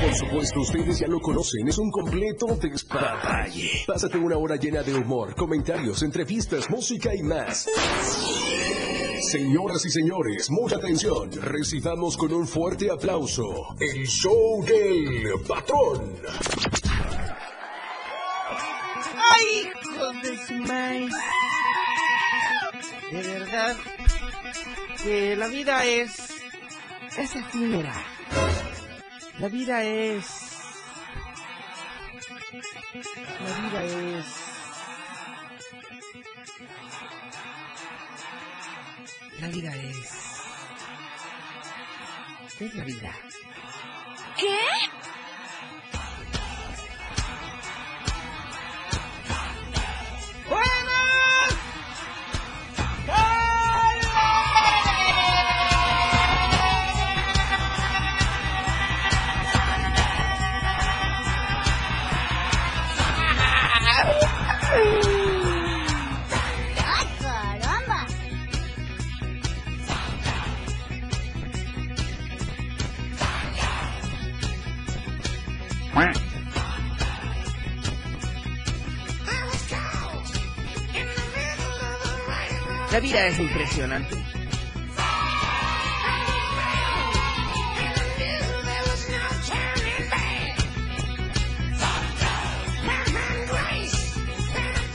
Por supuesto, ustedes ya lo conocen, es un completo despapalle. Pásate una hora llena de humor, comentarios, entrevistas, música y más. Señoras y señores, mucha atención. Recibamos con un fuerte aplauso el show del patrón. ¡Ay, hijos de su! De verdad que la vida es... es efímera. La vida es... La vida es... La vida es... ¿Qué es la vida? ¿Qué? Vida es impresionante.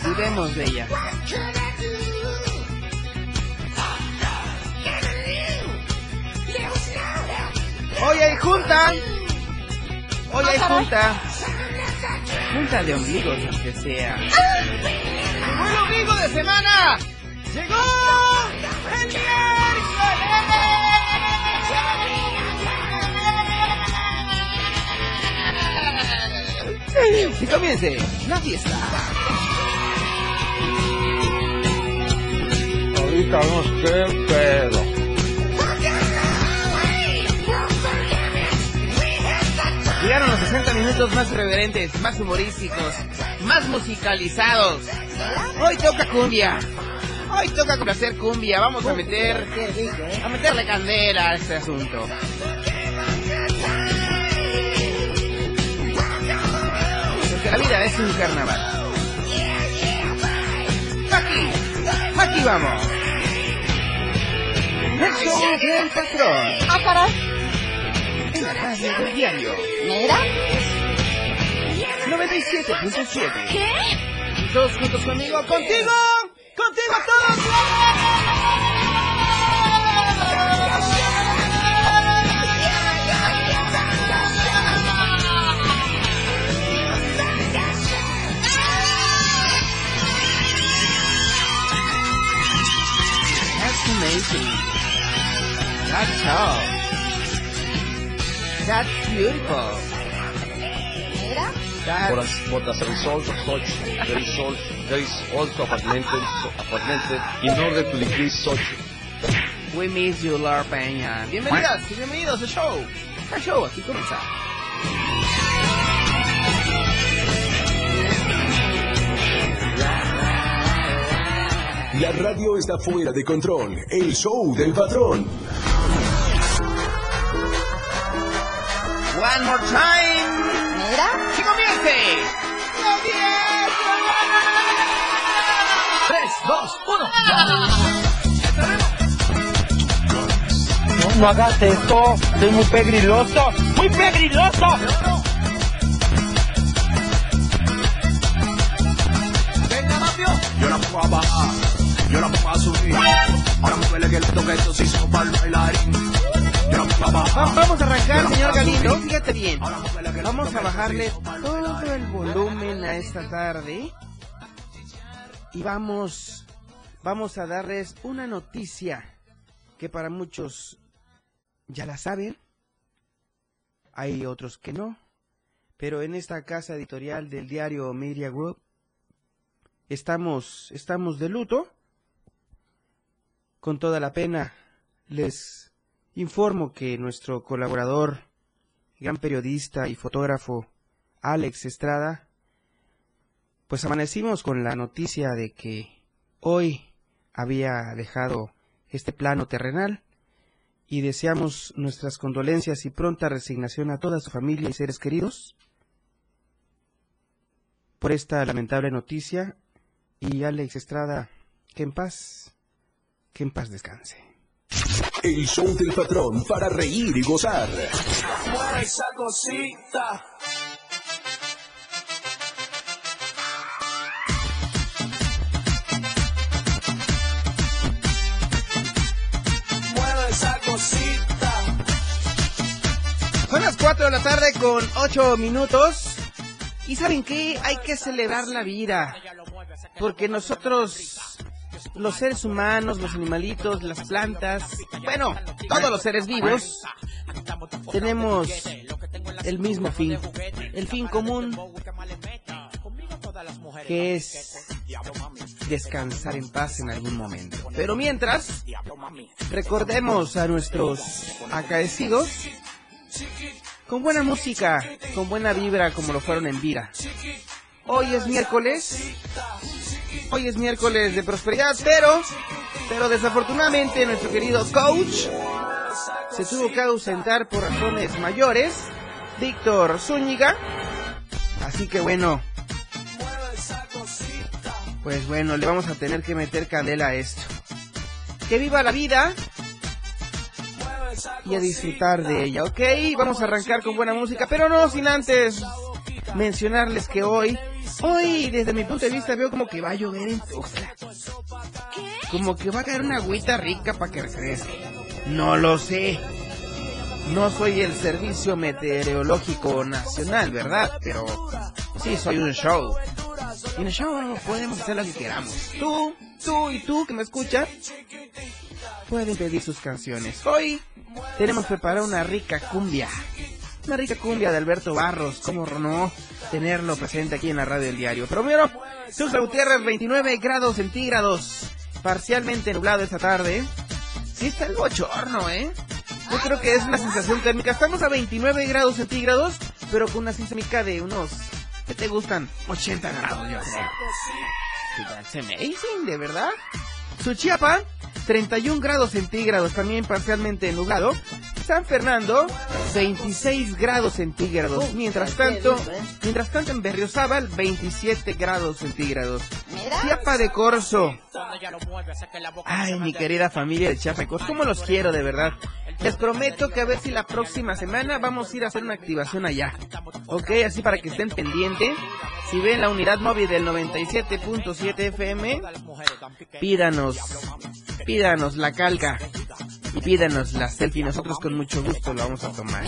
Cuidemos de ella. Hoy hay junta. Hoy hay junta. Junta de ombligos, aunque sea. ¡Llegó el ombligo de semana! ¡Llegó el miércoles! Y comience la fiesta. Ahorita no sé, pero. Llegaron los 60 minutos más reverentes, más humorísticos, más musicalizados. Hoy toca cumbia. Hoy toca hacer cumbia. Vamos a meter, a meterle candela a este asunto. Porque la vida es un carnaval. Aquí, aquí vamos. El patrón. ¡Ah, caray! En la radio del diario. ¿Negra? 97.7. ¿Qué? Todos juntos conmigo, contigo, contigo amazing. That's tall. That's beautiful. That's But, as- but as a result of such, there is also, there is also apartmented, apartmented in order to decrease such. We miss you, Laura Peña. Bienvenidas y bienvenidos al show. El show aquí comienza. La radio está fuera de control. El show del patrón. One more time. ¿Negra? ¡Que comience! ¡La fiesta! 3, 2, 1. No, no hagas esto, es muy pegriloso, muy pegriloso. Venga, Mapio. Yo la pongo a bajar, yo la pongo a subir. Ahora me duele que le toque esto si son para el bailarín. Vamos a arrancar, señor Galindo. Fíjate bien. Vamos a bajarle todo el volumen a esta tarde. Y vamos, vamos a darles una noticia que para muchos ya la saben, hay otros que no. Pero en esta casa editorial del diario Media Group estamos, estamos de luto. Con toda la pena les informo que nuestro colaborador, gran periodista y fotógrafo Alex Estrada, pues amanecimos con la noticia de que hoy había dejado este plano terrenal y deseamos nuestras condolencias y pronta resignación a toda su familia y seres queridos por esta lamentable noticia y Alex Estrada, que en paz, que en paz descanse. El show del patrón para reír y gozar. Mueve esa cosita. Mueve esa cosita. Son las 4 de la tarde con 8 minutos. ¿Y saben qué? Hay que celebrar la vida. Porque nosotros, los seres humanos, los animalitos, las plantas, bueno, todos los seres vivos, tenemos el mismo fin. El fin común, que es descansar en paz en algún momento. Pero mientras, recordemos a nuestros acaecidos con buena música, con buena vibra como lo fueron en vida. Hoy es miércoles, hoy es miércoles de prosperidad, pero, pero desafortunadamente nuestro querido coach se tuvo que ausentar por razones mayores, Víctor Zúñiga, así que bueno, pues bueno, le vamos a tener que meter candela a esto. Que viva la vida, y a disfrutar de ella, ¿ok? Vamos a arrancar con buena música, pero no sin antes mencionarles que hoy, hoy desde mi punto de vista veo como que va a llover en Tuxtla. Como que va a caer una agüita rica para que refresque. No lo sé. No soy el Servicio Meteorológico Nacional, ¿verdad? Pero sí soy un show. Y en el show podemos hacer lo que queramos. Tú, tú y tú que me escuchas, pueden pedir sus canciones. Hoy tenemos preparada una rica cumbia. Una rica cumbia de Alberto Barros, cómo no tenerlo presente aquí en la radio del diario. Pero primero, Sus Gutiérrez, 29 grados centígrados, parcialmente nublado esta tarde. Sí está el bochorno, ¿eh? Yo creo que es una sensación térmica. Estamos a 29 grados centígrados, pero con una sensación térmica de unos, ¿qué te gustan? 80 grados, yo creo. That's amazing, de verdad. Suchiapa, 31 grados centígrados, también parcialmente nublado. San Fernando, 26 grados centígrados. Mientras tanto, mientras tanto en Berriozábal, 27 grados centígrados. Chiapa de Corzo. Ay, mi querida familia de Chiapa de Corzo, ¿cómo los quiero de verdad? Les prometo que a ver si la próxima semana vamos a ir a hacer una activación allá. Ok, así para que estén pendientes. Si ven la unidad móvil del 97.7 FM, pídanos, pídanos la calca y pídanos la selfie. Nosotros con mucho gusto lo vamos a tomar.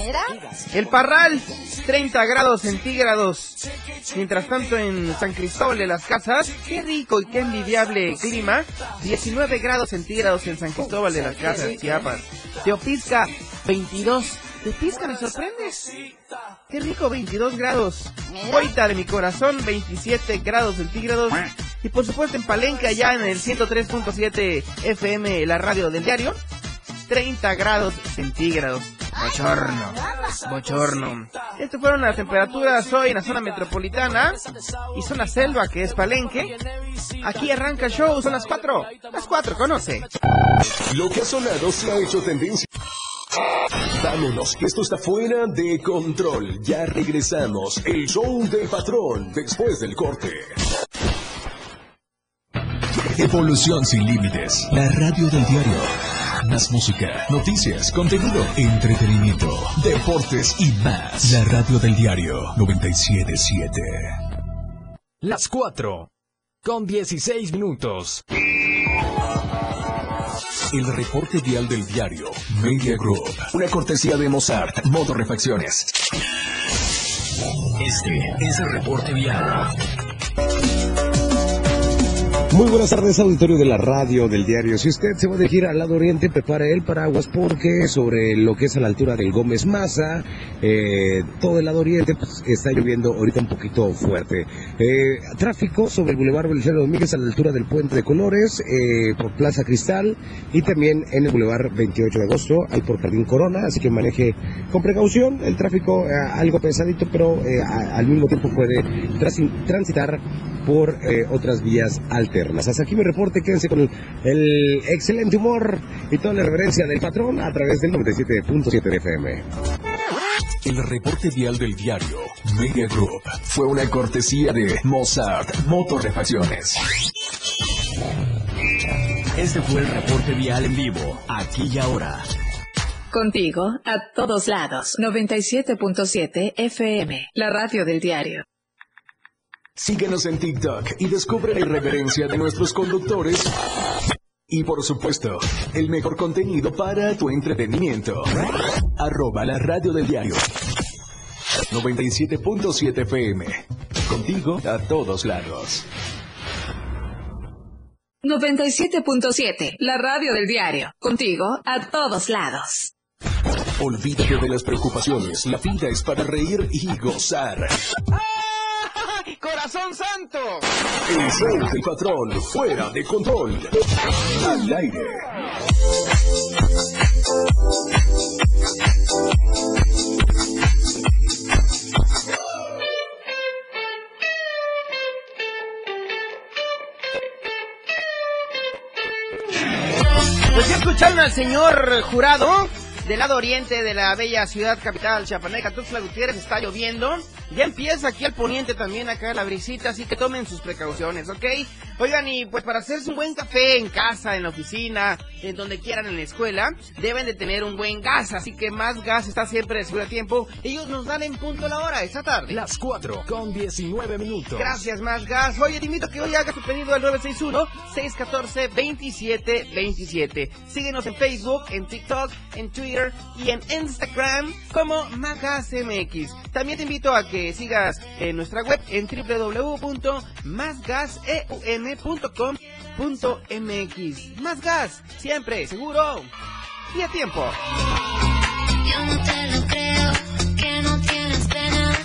El Parral, 30 grados centígrados. Mientras tanto en San Cristóbal de las Casas, qué rico y qué envidiable clima. 19 grados centígrados en San Cristóbal de las Casas, Chiapas. Teopisca, 22. Teopisca, me sorprendes. Qué rico, 22 grados. Boita de mi corazón, 27 grados centígrados. Y por supuesto en Palenque, allá en el 103.7 FM, la radio del diario, 30 grados centígrados. Bochorno. Bochorno. Estas fueron las temperaturas hoy en la zona metropolitana y zona selva, que es Palenque. Aquí arranca el show, son las 4. Las 4, conoce. Lo que ha sonado se ha hecho tendencia. Vámonos, esto está fuera de control. Ya regresamos. El show del patrón después del corte. Evolución sin límites. La radio del diario. Más música, noticias, contenido, entretenimiento, deportes y más. La radio del diario 977. Las 4 con 16 minutos. El reporte vial del diario Media Group. Una cortesía de Mozart, Modo Refacciones. Este es el reporte vial. Muy buenas tardes, auditorio de la radio del diario. Si usted se va a dirigir al lado oriente, prepare el paraguas porque sobre lo que es a la altura del Gómez Maza, eh, todo el lado oriente pues, está lloviendo ahorita un poquito fuerte. Eh, tráfico sobre el Boulevard Belisario Domínguez a la altura del Puente de Colores, eh, por Plaza Cristal y también en el Boulevard 28 de agosto, ahí por Corona, así que maneje con precaución. El tráfico eh, algo pesadito, pero al mismo tiempo puede transi- transitar por otras vías alternas. Hasta aquí mi reporte, quédense con el, el excelente humor y toda la reverencia del patrón a través del 97.7 de FM. El reporte vial del diario Media Group fue una cortesía de Mozart Motorrefacciones. Este fue el reporte vial en vivo, aquí y ahora. Contigo, a todos lados. 97.7 FM, la radio del diario. Síguenos en TikTok y descubre la irreverencia de nuestros conductores. Y por supuesto, el mejor contenido para tu entretenimiento. Arroba la radio del diario. 97.7 FM. Contigo a todos lados. 97.7, la radio del diario. Contigo, a todos lados. Olvídate de las preocupaciones. La vida es para reír y gozar. ¡Corazón santo! El show del patrón fuera de control. Al aire. Pues ya escucharon al señor jurado del lado oriente de la bella ciudad capital chiapaneca, Tuxtla Gutiérrez, está lloviendo. Ya empieza aquí al poniente también acá la brisita, así que tomen sus precauciones, ¿ok? Oigan, y pues para hacerse un buen café en casa, en la oficina, en donde quieran, en la escuela, deben de tener un buen gas, así que más gas está siempre de seguro a tiempo. Ellos nos dan en punto la hora, esta tarde. Las 4 con 19 minutos. Gracias, más gas. Oye, te invito a que hoy hagas tu pedido al 961-614-2727. Síguenos en Facebook, en TikTok, en Twitter y en Instagram como Más MX. También te invito a que sigas en nuestra web en www.másgaseum.com.mx. Más gas, siempre, seguro y a tiempo. Yo no te lo creo, que no tienes pena.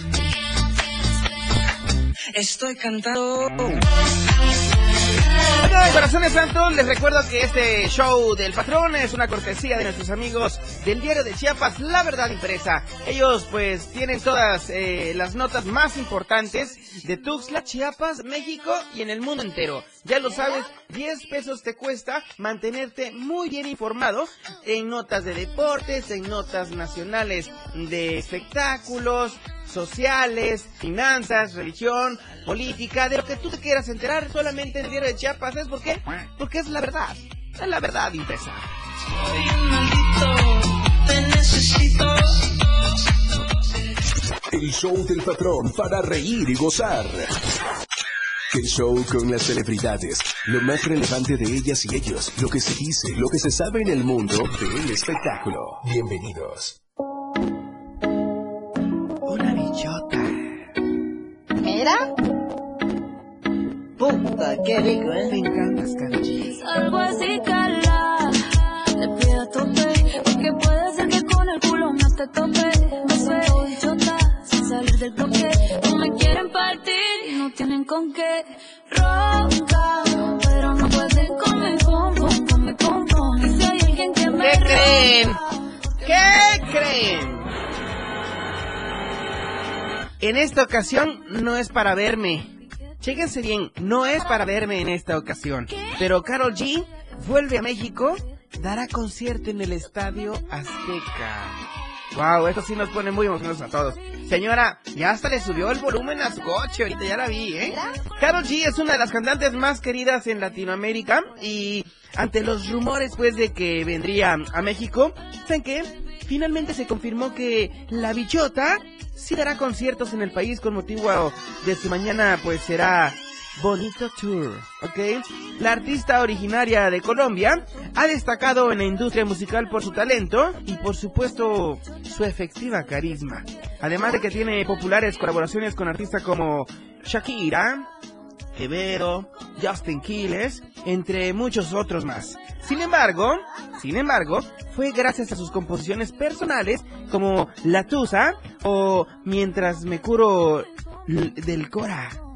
Estoy cantando. Bueno, corazones santos, les recuerdo que este show del patrón es una cortesía de nuestros amigos del diario de Chiapas, La Verdad Impresa. Ellos pues tienen todas eh, las notas más importantes de Tuxtla, Chiapas, México y en el mundo entero. Ya lo sabes, 10 pesos te cuesta mantenerte muy bien informado en notas de deportes, en notas nacionales de espectáculos, sociales, finanzas, religión, política, de lo que tú te quieras enterar solamente en el diario de Chiapas. ¿Sabes por qué? Porque es la verdad. Es la verdad impresa. Te necesito. El show del patrón para reír y gozar. El show con las celebridades, lo más relevante de ellas y ellos, lo que se dice, lo que se sabe en el mundo del espectáculo. Bienvenidos. Una bichota. ¿Mira? Puta, qué rico, ¿eh? Me encantas. Algo así, cala. Te pido a tope. Porque puede te tope. Me siento bichota sin salir del bloque. No me quieren partir y no tienen con qué. Ronca, pero no pueden con el pom con mi pom pom. Y si hay alguien que me ¿Qué creen? ¿Qué creen? En esta ocasión no es para verme. Chéquense bien, no es para verme en esta ocasión. Pero Carol G vuelve a México, dará concierto en el Estadio Azteca. Wow, esto sí nos pone muy emocionados a todos. Señora, ya hasta le subió el volumen a su coche, ahorita ya la vi, ¿eh? Carol G es una de las cantantes más queridas en Latinoamérica y ante los rumores pues de que vendría a México, ¿saben qué? Finalmente se confirmó que la bichota sí dará conciertos en el país con motivo de su mañana pues será Bonito Tour, ¿ok? La artista originaria de Colombia ha destacado en la industria musical por su talento y por supuesto su efectiva carisma. Además de que tiene populares colaboraciones con artistas como Shakira, Quevedo, Justin Quiles, entre muchos otros más. Sin embargo, sin embargo, fue gracias a sus composiciones personales como La Tusa o Mientras me curo del Cora.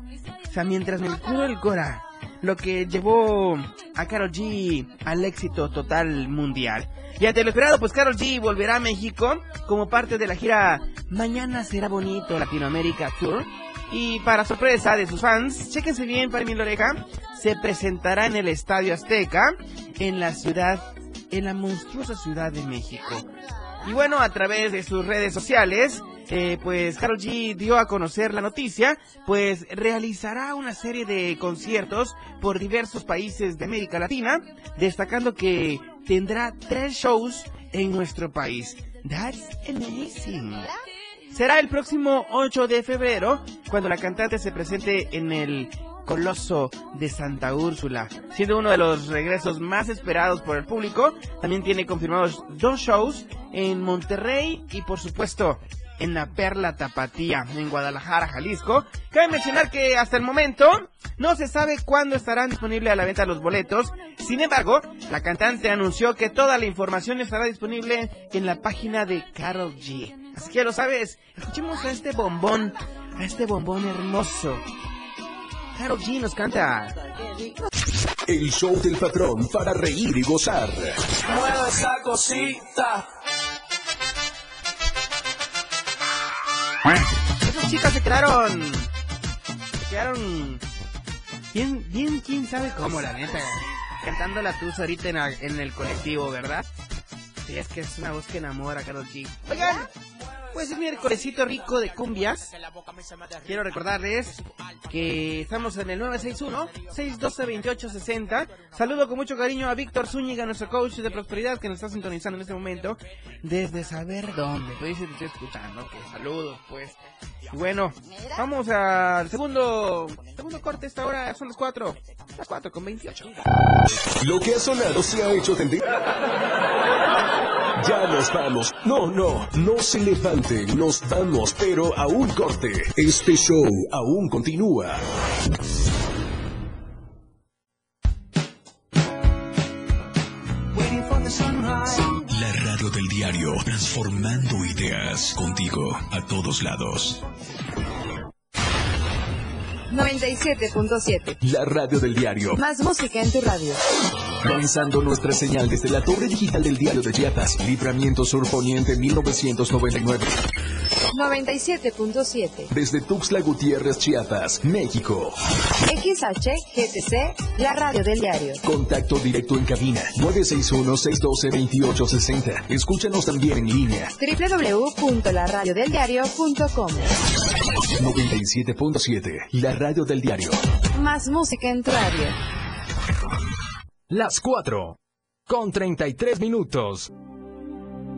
Mientras me curo el Cora lo que llevó a Carol G al éxito total mundial. Y ante lo esperado, pues Carol G volverá a México como parte de la gira Mañana será bonito Latinoamérica Tour. Y para sorpresa de sus fans, chéquense bien para mi oreja, se presentará en el Estadio Azteca, en la ciudad, en la monstruosa ciudad de México. Y bueno, a través de sus redes sociales, eh, pues Carol G dio a conocer la noticia, pues realizará una serie de conciertos por diversos países de América Latina, destacando que tendrá tres shows en nuestro país. That's amazing. Será el próximo 8 de febrero cuando la cantante se presente en el Coloso de Santa Úrsula, siendo uno de los regresos más esperados por el público. También tiene confirmados dos shows en Monterrey y por supuesto en la Perla Tapatía, en Guadalajara, Jalisco. Cabe mencionar que hasta el momento no se sabe cuándo estarán disponibles a la venta los boletos. Sin embargo, la cantante anunció que toda la información estará disponible en la página de Carol G. Así que ya lo sabes, escuchemos a este bombón, a este bombón hermoso. Carol G nos canta. El show del patrón para reír y gozar. Mueve esa cosita. Esas chicas se quedaron. Se quedaron. Bien, bien, quién sabe cómo, la neta. Cantando la tusa ahorita en, en el colectivo, ¿verdad? Sí, es que es una voz que enamora, Carol G. Oigan, pues es miércolesito rico de cumbias. Quiero recordarles que estamos en el 961-612-2860. Saludo con mucho cariño a Víctor Zúñiga, nuestro coach de prosperidad que nos está sintonizando en este momento. Desde saber dónde. Pues dice estoy escuchando. Que saludos, pues. Bueno, vamos al segundo, segundo corte. Esta hora son las 4. Las 4 con 28. Lo que ha sonado se ha hecho tendencia. Ya nos vamos. No, no, no se Nos vamos, pero a un corte. Este show aún continúa. La radio del diario, transformando ideas contigo a todos lados. 97.7. La radio del diario. Más música en tu radio. Lanzando nuestra señal desde la torre digital del diario de Chiapas. Libramiento Sur Poniente 1999. 97.7. Desde Tuxtla Gutiérrez, Chiapas, México. XHGTC, la radio del diario. Contacto directo en cabina 961-612-2860. Escúchanos también en línea. www.laradiodeldiario.com 97.7. La radio del diario. Más música en tu radio. Las 4. Con 33 minutos.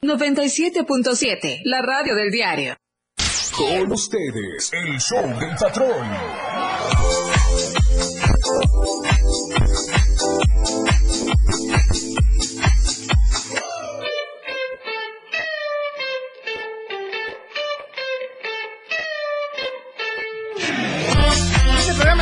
97.7, la radio del diario. Con ustedes, el show del patrón.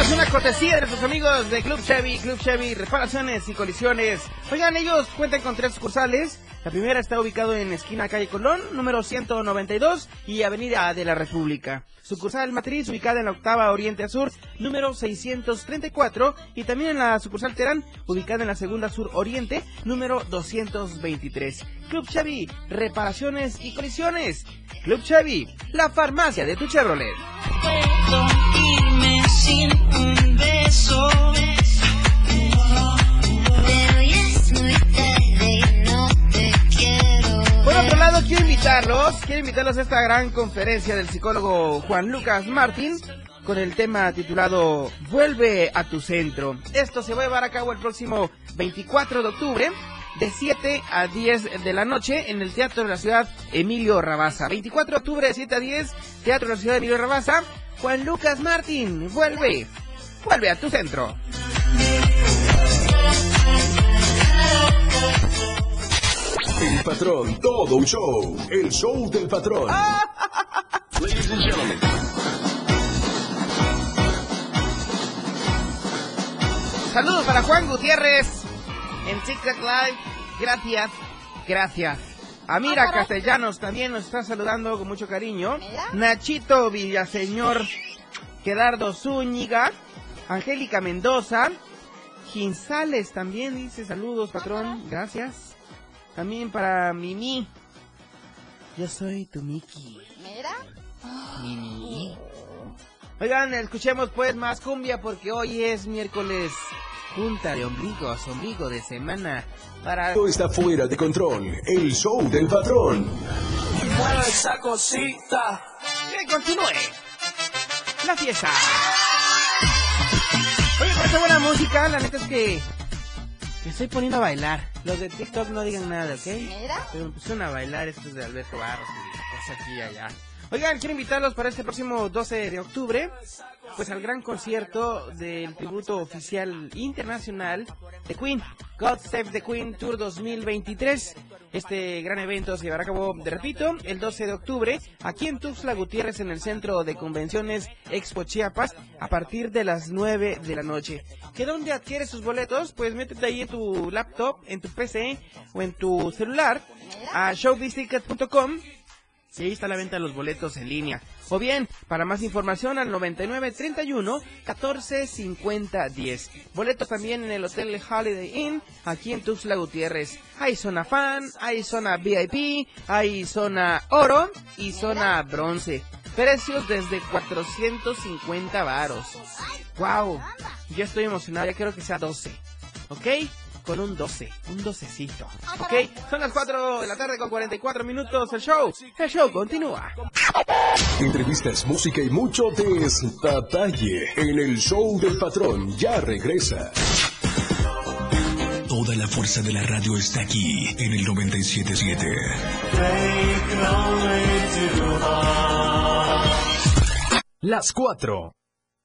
Es una cortesía de nuestros amigos de Club Chevy, Club Chevy, reparaciones y colisiones. Oigan, ellos cuentan con tres sucursales. La primera está ubicado en esquina calle Colón, número 192 y avenida de la República. Sucursal matriz ubicada en la octava Oriente Sur, número 634 y también en la sucursal Terán, ubicada en la segunda Sur Oriente, número 223. Club Chevy, reparaciones y colisiones. Club Chevy, la farmacia de tu Chevrolet. Quiero. Por otro lado, quiero invitarlos, quiero invitarlos a esta gran conferencia del psicólogo Juan Lucas Martín con el tema titulado Vuelve a tu centro. Esto se va a llevar a cabo el próximo 24 de octubre de 7 a 10 de la noche en el Teatro de la Ciudad Emilio Rabaza. 24 de octubre de 7 a 10, Teatro de la Ciudad Emilio Rabaza. Juan Lucas Martín, vuelve, vuelve a tu centro. El patrón, todo un show. El show del patrón. Ladies and gentlemen. Saludos para Juan Gutiérrez en TikTok Live. Gracias, gracias. Amira Castellanos también nos está saludando con mucho cariño. Nachito Villaseñor, Quedardo Zúñiga, Angélica Mendoza, Ginzales también dice saludos, patrón. Gracias. También para Mimi. Yo soy tu Miki. Mira. Mimi. Oigan, escuchemos pues más cumbia porque hoy es miércoles. Junta de ombligos, ombligo de semana. Para... Todo está fuera de control. El show del patrón. Mueve esa cosita. Que continúe la fiesta. Oye, con esta buena música, la neta es que me estoy poniendo a bailar. Los de TikTok no digan nada, ¿ok? Pero me pusieron a bailar estos de Alberto Barros y cosas aquí y allá. Oigan, quiero invitarlos para este próximo 12 de octubre, pues al gran concierto del tributo oficial internacional de Queen, God Save the Queen Tour 2023. Este gran evento se llevará a cabo, te repito, el 12 de octubre, aquí en Tuxtla Gutiérrez, en el Centro de Convenciones Expo Chiapas, a partir de las 9 de la noche. ¿Que dónde adquieres tus boletos? Pues métete ahí en tu laptop, en tu PC o en tu celular a showbizticket.com y ahí está la venta de los boletos en línea. O bien, para más información al 99 31 14 50 10. Boletos también en el Hotel Holiday Inn, aquí en Tuxtla Gutiérrez. Hay zona fan, hay zona VIP, hay zona oro y zona bronce. Precios desde 450 varos. ¡Wow! Yo estoy emocionado, ya quiero que sea 12. ¿Ok? Con un 12, un docecito. ¿Ok? Son las 4 de la tarde con 44 minutos el show. El show continúa. Entrevistas, música y mucho detalle en el show del patrón. Ya regresa. Toda la fuerza de la radio está aquí en el 977. Las 4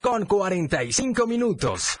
con 45 minutos.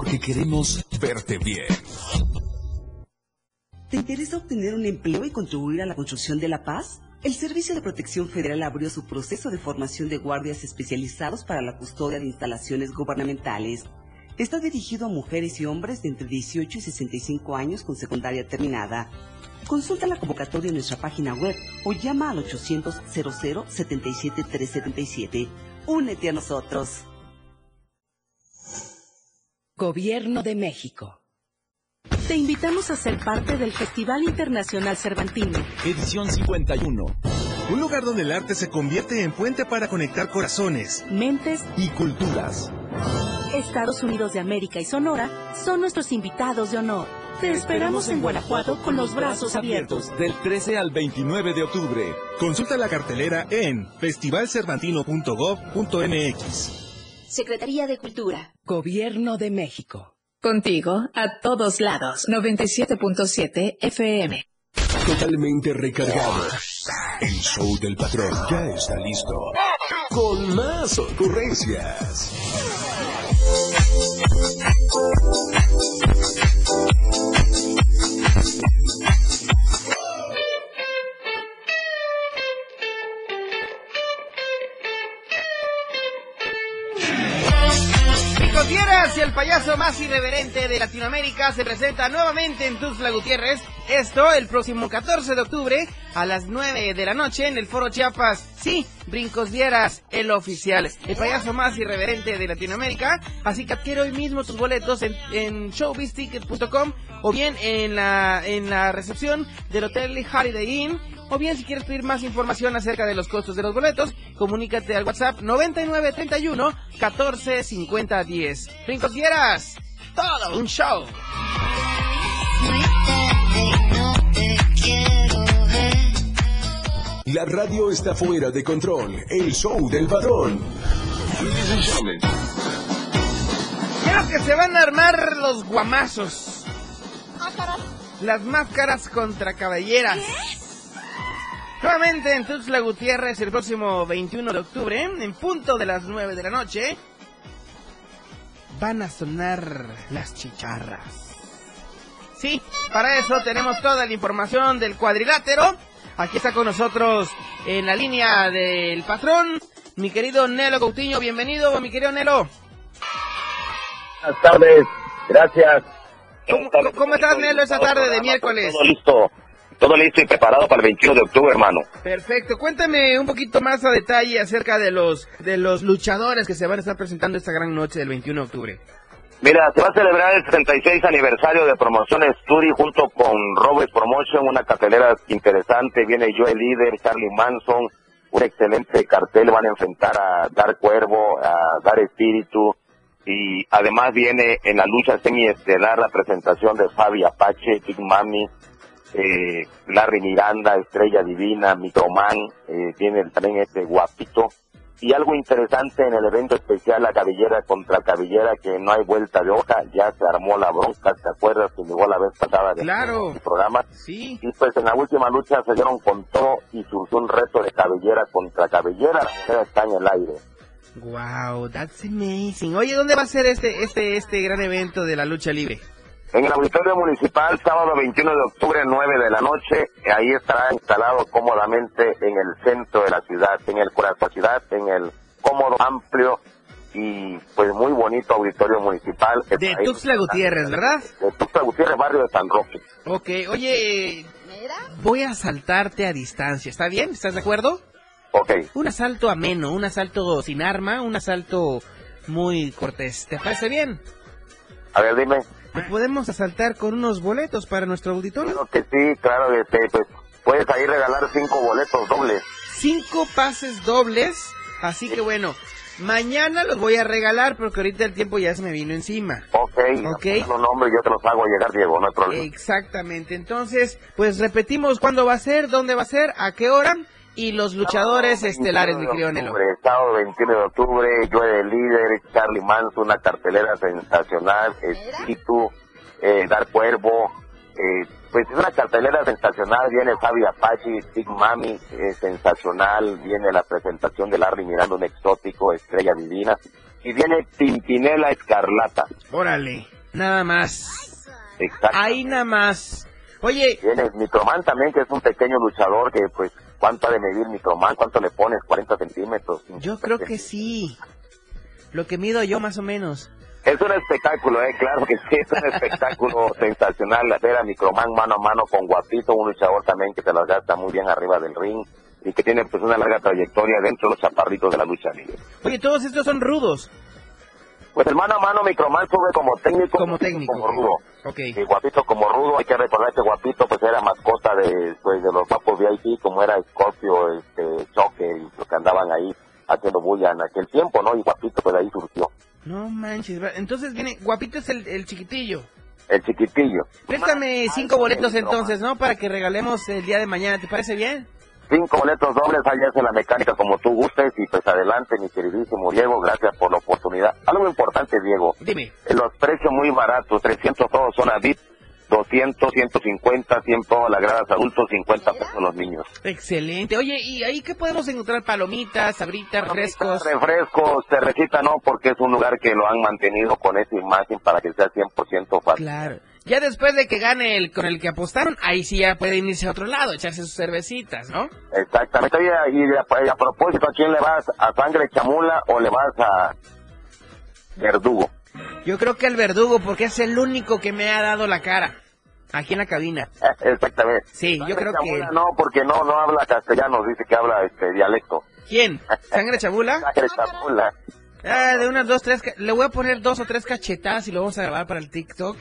porque queremos verte bien. ¿Te interesa obtener un empleo y contribuir a la construcción de la paz? El Servicio de Protección Federal abrió su proceso de formación de guardias especializados para la custodia de instalaciones gubernamentales. Está dirigido a mujeres y hombres de entre 18 y 65 años con secundaria terminada. Consulta la convocatoria en nuestra página web o llama al 800 00 77 377. Únete a nosotros. Gobierno de México. Te invitamos a ser parte del Festival Internacional Cervantino. Edición 51. Un lugar donde el arte se convierte en puente para conectar corazones, Mentes, y culturas. Estados Unidos de América y Sonora son nuestros invitados de honor. Te esperamos en Guanajuato con los brazos abiertos. Del 13 al 29 de octubre. Consulta la cartelera en festivalcervantino.gov.mx. Secretaría de Cultura. Gobierno de México. Contigo a todos lados. 97.7 FM. Totalmente recargado. El show del patrón ya está listo. Con más ocurrencias. Y el payaso más irreverente de Latinoamérica se presenta nuevamente en Tuxtla Gutiérrez. Esto el próximo 14 de octubre a las 9 de la noche en el Foro Chiapas. Sí, Brincos Dieras, el oficial, el payaso más irreverente de Latinoamérica. Así que adquiere hoy mismo tus boletos en, en o bien en la, en la recepción del Hotel Holiday Inn. O bien si quieres pedir más información acerca de los costos de los boletos, comunícate al WhatsApp 9931 14 50 10. Brincos Dieras, todo un show. La radio está fuera de control. El show del patrón. Creo que se van a armar los guamazos. Las máscaras contra caballeras. Nuevamente en Tuxtla Gutiérrez el próximo 21 de octubre, en punto de las 9 de la noche, van a sonar las chicharras. Sí, para eso tenemos toda la información del cuadrilátero. Aquí está con nosotros en la línea del patrón, mi querido Nelo Coutinho. Bienvenido, mi querido Nelo. Buenas tardes, gracias. ¿Cómo, cómo estás, Nelo, esta tarde de miércoles? Todo listo, todo listo y preparado para el 21 de octubre, hermano. Perfecto, cuéntame un poquito más a detalle acerca de los, de los luchadores que se van a estar presentando esta gran noche del 21 de octubre. Mira, se va a celebrar el 36 aniversario de Promociones Studi junto con Robert Promotion, una cartelera interesante. Viene Joe Líder, Charlie Manson, un excelente cartel. Van a enfrentar a Dar Cuervo, a Dar Espíritu. Y además viene en la lucha semiestelar la presentación de Fabi Apache, Big Mami, eh, Larry Miranda, Estrella Divina, Microman. Eh, viene también este guapito. Y algo interesante en el evento especial, la cabellera contra cabellera, que no hay vuelta de hoja, ya se armó la bronca, ¿te acuerdas que llegó la vez pasada del Claro. programa? Sí. Y pues en la última lucha se dieron con todo y surgió un reto de cabellera contra cabellera, la mujer está en el aire. Wow, that's amazing. Oye, ¿dónde va a ser este, este, este gran evento de la lucha libre? En el auditorio municipal, sábado 21 de octubre, 9 de la noche, ahí estará instalado cómodamente en el centro de la ciudad, en el corazón de la ciudad, en el cómodo, amplio y pues muy bonito auditorio municipal. De Tuxtla Gutiérrez, ¿verdad? De Tuxtla Gutiérrez, barrio de San Roque. Ok, oye, voy a asaltarte a distancia, ¿está bien? ¿Estás de acuerdo? Ok. Un asalto ameno, un asalto sin arma, un asalto muy cortés. ¿Te parece bien? A ver, dime. ¿Te podemos asaltar con unos boletos para nuestro auditorio? Creo que sí, claro, este, pues puedes ahí regalar cinco boletos dobles. Cinco pases dobles, así que bueno, mañana los voy a regalar porque ahorita el tiempo ya se me vino encima. Ok. Ok. Un nombre yo te los hago llegar, Diego, no hay problema. Exactamente, entonces, pues repetimos cuándo va a ser, dónde va a ser, a qué hora y los luchadores estelares, mi querido Nelo. sábado 21 de octubre, yo el líder, Charlie Manson, una cartelera sensacional, Espíritu, eh, Dar Cuervo, eh, pues es una cartelera sensacional, viene Fabi Apache, Big Mami, eh, sensacional, viene la presentación de Larry Miranda, un exótico, Estrella Divina, y viene Pimpinela Escarlata. Órale, nada más. Exacto. Ahí nada más. Oye, Viene Microman también, que es un pequeño luchador que pues, ¿cuánto ha de medir Microman? ¿Cuánto le pones? ¿40 centímetros? yo creo que sí. Lo que mido yo más o menos. Es un espectáculo, eh, claro que sí, es un espectáculo sensacional ver a Microman mano a mano con Guapito, un luchador también que se las gasta muy bien arriba del ring y que tiene pues una larga trayectoria dentro de los chaparritos de la lucha libre. Oye, todos estos son rudos. Pues el mano a mano Microman sube como técnico, Como técnico, como rudo. Ok. Y Guapito como rudo, hay que recordar que Guapito pues era mascota de, pues, de los guapos VIP, como era Scorpio, este, Choque y los que andaban ahí haciendo bulla en aquel tiempo, ¿no? Y Guapito pues ahí surgió. No manches, entonces viene, Guapito es el, el chiquitillo. el chiquitillo. Préstame cinco boletos entonces, ¿no? Para que regalemos el día de mañana, ¿te parece bien? Cinco boletos dobles, allá en la mecánica como tú gustes y pues adelante, mi queridísimo Diego, gracias por la oportunidad. Algo importante, Diego. Dime. Los precios muy baratos, 300 todos son a VIP, 200, 150, 100 todas las gradas adultos, 50 pesos los niños. Excelente. Oye, ¿y ahí qué podemos encontrar? Palomitas, sabritas, refrescos. Refrescos, cervecita no, porque es un lugar que lo han mantenido con esa imagen para que sea 100% fácil. Claro. Ya después de que gane el con el que apostaron, ahí sí ya pueden irse a otro lado, echarse sus cervecitas, ¿no? Exactamente. Y a, y a propósito, ¿a quién le vas? ¿A Sangre Chamula o le vas a Verdugo? Yo creo que el verdugo, porque es el único que me ha dado la cara. Aquí en la cabina. Exactamente. Sí, yo creo que... No, porque no no habla castellano, dice que habla este dialecto. ¿Quién? ¿Sangre chabula? Sangre Chamula. Ah, de unas dos, tres... Le voy a poner dos o tres cachetadas y lo vamos a grabar para el TikTok.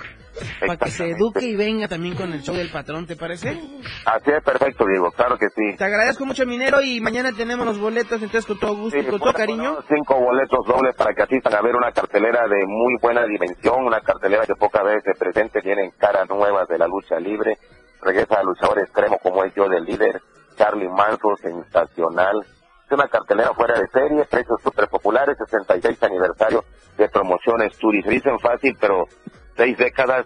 Para que se eduque y venga también con el show del patrón, ¿te parece? Así es perfecto, Diego, claro que sí. Te agradezco mucho, Minero, y mañana tenemos los boletos, entonces con todo gusto y con todo cariño. Cinco boletos dobles para que asistan a ver una cartelera de muy buena dimensión, una cartelera que pocas veces se presente, tienen caras nuevas de la lucha libre, regresa al luchador extremo como es yo del líder, Charlie Manso, sensacional. Es una cartelera fuera de serie, precios súper populares, 66 aniversario de promociones Turis. Dicen fácil, pero seis décadas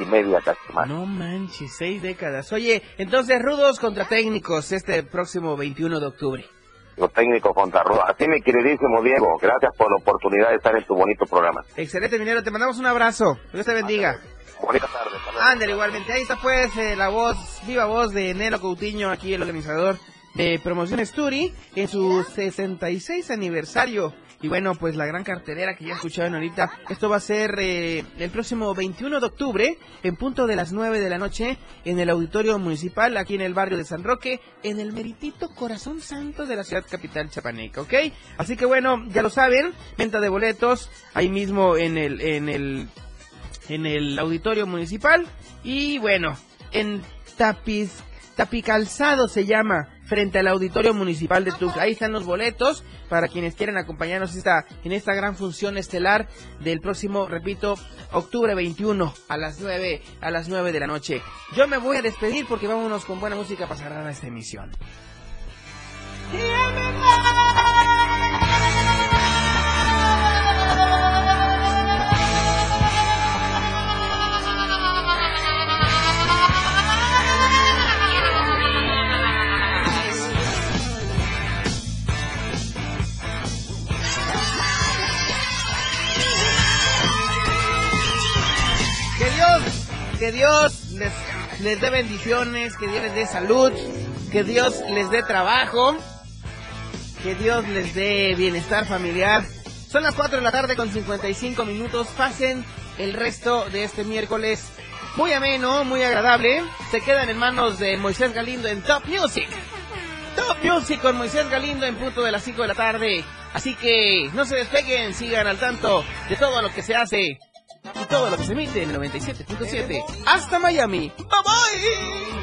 y media casi más. No manches, seis décadas. Oye, entonces rudos contra técnicos este próximo 21 de octubre. Los técnicos contra Roda. Así, mi queridísimo Diego, gracias por la oportunidad de estar en tu bonito programa. Excelente, Minero, te mandamos un abrazo. Dios te bendiga. Bonita tarde. hasta luego. Ándale, igualmente. Ahí está pues eh, la voz, viva voz de Nelo Coutinho, aquí el organizador de Promociones Turi, en su 66 aniversario. Y bueno, pues la gran cartelera que ya escucharon ahorita, esto va a ser eh, el próximo 21 de octubre, en punto de las 9 de la noche, en el Auditorio Municipal, aquí en el barrio de San Roque, en el meritito Corazón Santo de la ciudad capital chapaneca, ¿ok? Así que bueno, ya lo saben, venta de boletos, ahí mismo en el, en el en el auditorio municipal y bueno, en Tapiz, Tapicalzado se llama, frente al auditorio municipal de Tuxtla. Ahí están los boletos para quienes quieren acompañarnos esta, en esta gran función estelar del próximo, repito, octubre 21 a las 9, a las 9 de la noche. Yo me voy a despedir porque vámonos con buena música para cerrar esta emisión. Que Dios les, les dé bendiciones, que Dios les dé salud, que Dios les dé trabajo, que Dios les dé bienestar familiar. Son las 4 de la tarde con 55 minutos. Pasen el resto de este miércoles muy ameno, muy agradable. Se quedan en manos de Moisés Galindo en Top Music. Top Music con Moisés Galindo en punto de las 5 de la tarde. Así que no se despeguen, sigan al tanto de todo lo que se hace y todo lo que se emite en el 97.7. Hasta Miami. Bye bye.